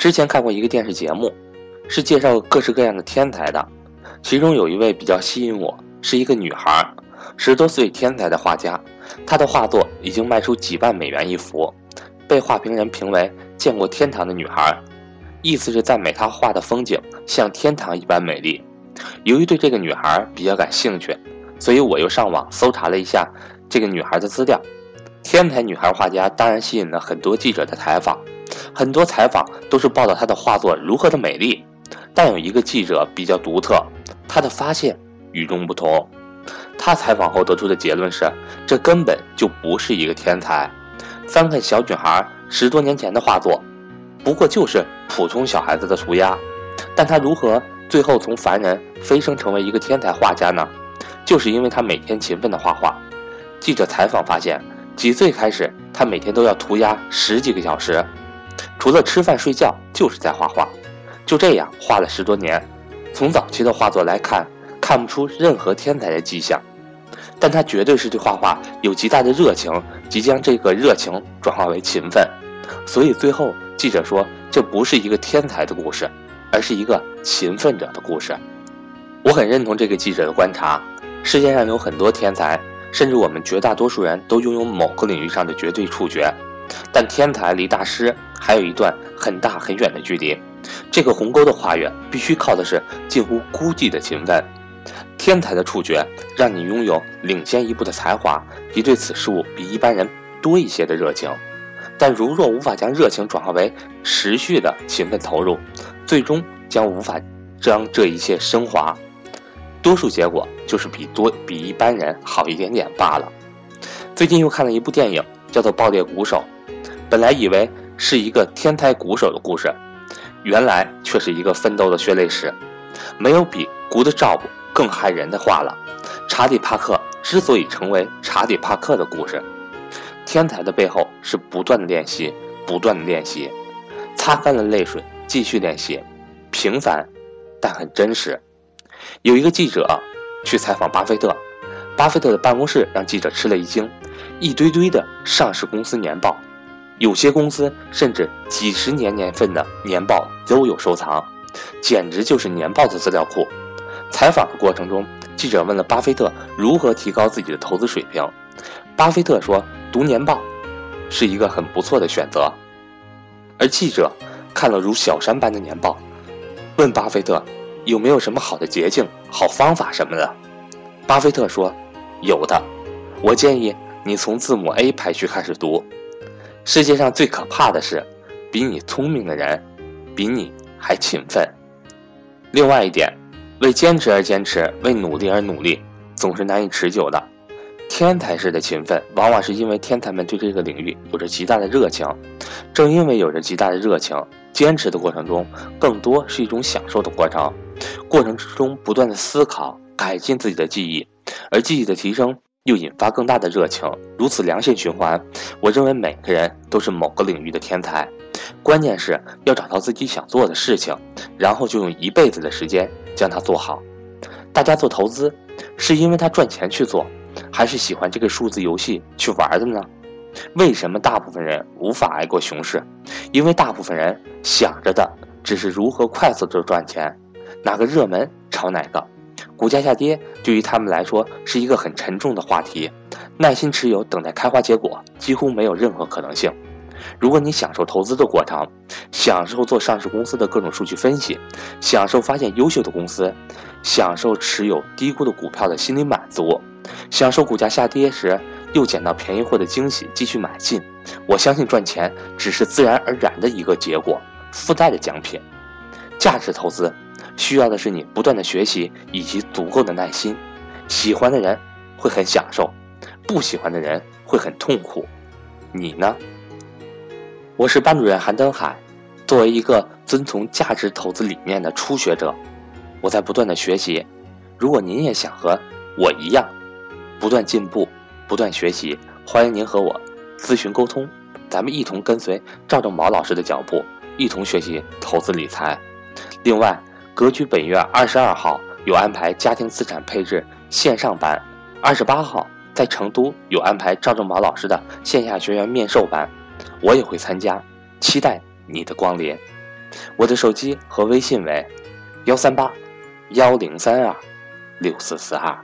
之前看过一个电视节目，是介绍各式各样的天才的，其中有一位比较吸引我，是一个女孩，十多岁天才的画家，她的画作已经卖出几万美元一幅，被画评人评为见过天堂的女孩，意思是赞美她画的风景像天堂一般美丽。由于对这个女孩比较感兴趣，所以我又上网搜查了一下这个女孩的资料。天才女孩画家当然吸引了很多记者的采访。很多采访都是报道他的画作如何的美丽，但有一个记者比较独特，他的发现与众不同。他采访后得出的结论是，这根本就不是一个天才。翻看小女孩十多年前的画作，不过就是普通小孩子的涂鸦。但他如何最后从凡人飞升成为一个天才画家呢？就是因为他每天勤奋的画画。记者采访发现，几岁开始，他每天都要涂鸦十几个小时。除了吃饭睡觉，就是在画画，就这样画了十多年。从早期的画作来看，看不出任何天才的迹象，但他绝对是对画画有极大的热情，即将这个热情转化为勤奋。所以最后记者说，这不是一个天才的故事，而是一个勤奋者的故事。我很认同这个记者的观察，世界上有很多天才，甚至我们绝大多数人都拥有某个领域上的绝对触觉。但天才离大师还有一段很大很远的距离，这个鸿沟的跨越必须靠的是近乎孤寂的勤奋。天才的触觉让你拥有领先一步的才华，及对此事物比一般人多一些的热情。但如若无法将热情转化为持续的勤奋投入，最终将无法将这一切升华。多数结果就是比多比一般人好一点点罢了。最近又看了一部电影。叫做爆裂鼓手，本来以为是一个天才鼓手的故事，原来却是一个奋斗的血泪史。没有比《Good Job》更害人的话了。查理·帕克之所以成为查理·帕克的故事，天才的背后是不断的练习，不断的练习，擦干了泪水，继续练习。平凡，但很真实。有一个记者去采访巴菲特，巴菲特的办公室让记者吃了一惊。一堆堆的上市公司年报，有些公司甚至几十年年份的年报都有收藏，简直就是年报的资料库。采访的过程中，记者问了巴菲特如何提高自己的投资水平，巴菲特说：“读年报是一个很不错的选择。”而记者看了如小山般的年报，问巴菲特有没有什么好的捷径、好方法什么的。巴菲特说：“有的，我建议。”你从字母 A 排序开始读。世界上最可怕的是，比你聪明的人，比你还勤奋。另外一点，为坚持而坚持，为努力而努力，总是难以持久的。天才式的勤奋，往往是因为天才们对这个领域有着极大的热情。正因为有着极大的热情，坚持的过程中，更多是一种享受的过程。过程之中，不断的思考，改进自己的记忆，而记忆的提升。又引发更大的热情，如此良性循环。我认为每个人都是某个领域的天才，关键是要找到自己想做的事情，然后就用一辈子的时间将它做好。大家做投资，是因为他赚钱去做，还是喜欢这个数字游戏去玩的呢？为什么大部分人无法挨过熊市？因为大部分人想着的只是如何快速的赚钱，哪个热门炒哪个。股价下跌对于他们来说是一个很沉重的话题，耐心持有等待开花结果几乎没有任何可能性。如果你享受投资的过程，享受做上市公司的各种数据分析，享受发现优秀的公司，享受持有低估的股票的心理满足，享受股价下跌时又捡到便宜货的惊喜继续买进，我相信赚钱只是自然而然的一个结果，附带的奖品。价值投资。需要的是你不断的学习以及足够的耐心。喜欢的人会很享受，不喜欢的人会很痛苦。你呢？我是班主任韩登海，作为一个遵从价值投资理念的初学者，我在不断的学习。如果您也想和我一样不断进步、不断学习，欢迎您和我咨询沟通，咱们一同跟随赵正宝老师的脚步，一同学习投资理财。另外。格局本月二十二号有安排家庭资产配置线上班，二十八号在成都有安排赵正宝老师的线下学员面授班，我也会参加，期待你的光临。我的手机和微信为幺三八幺零三二六四四二。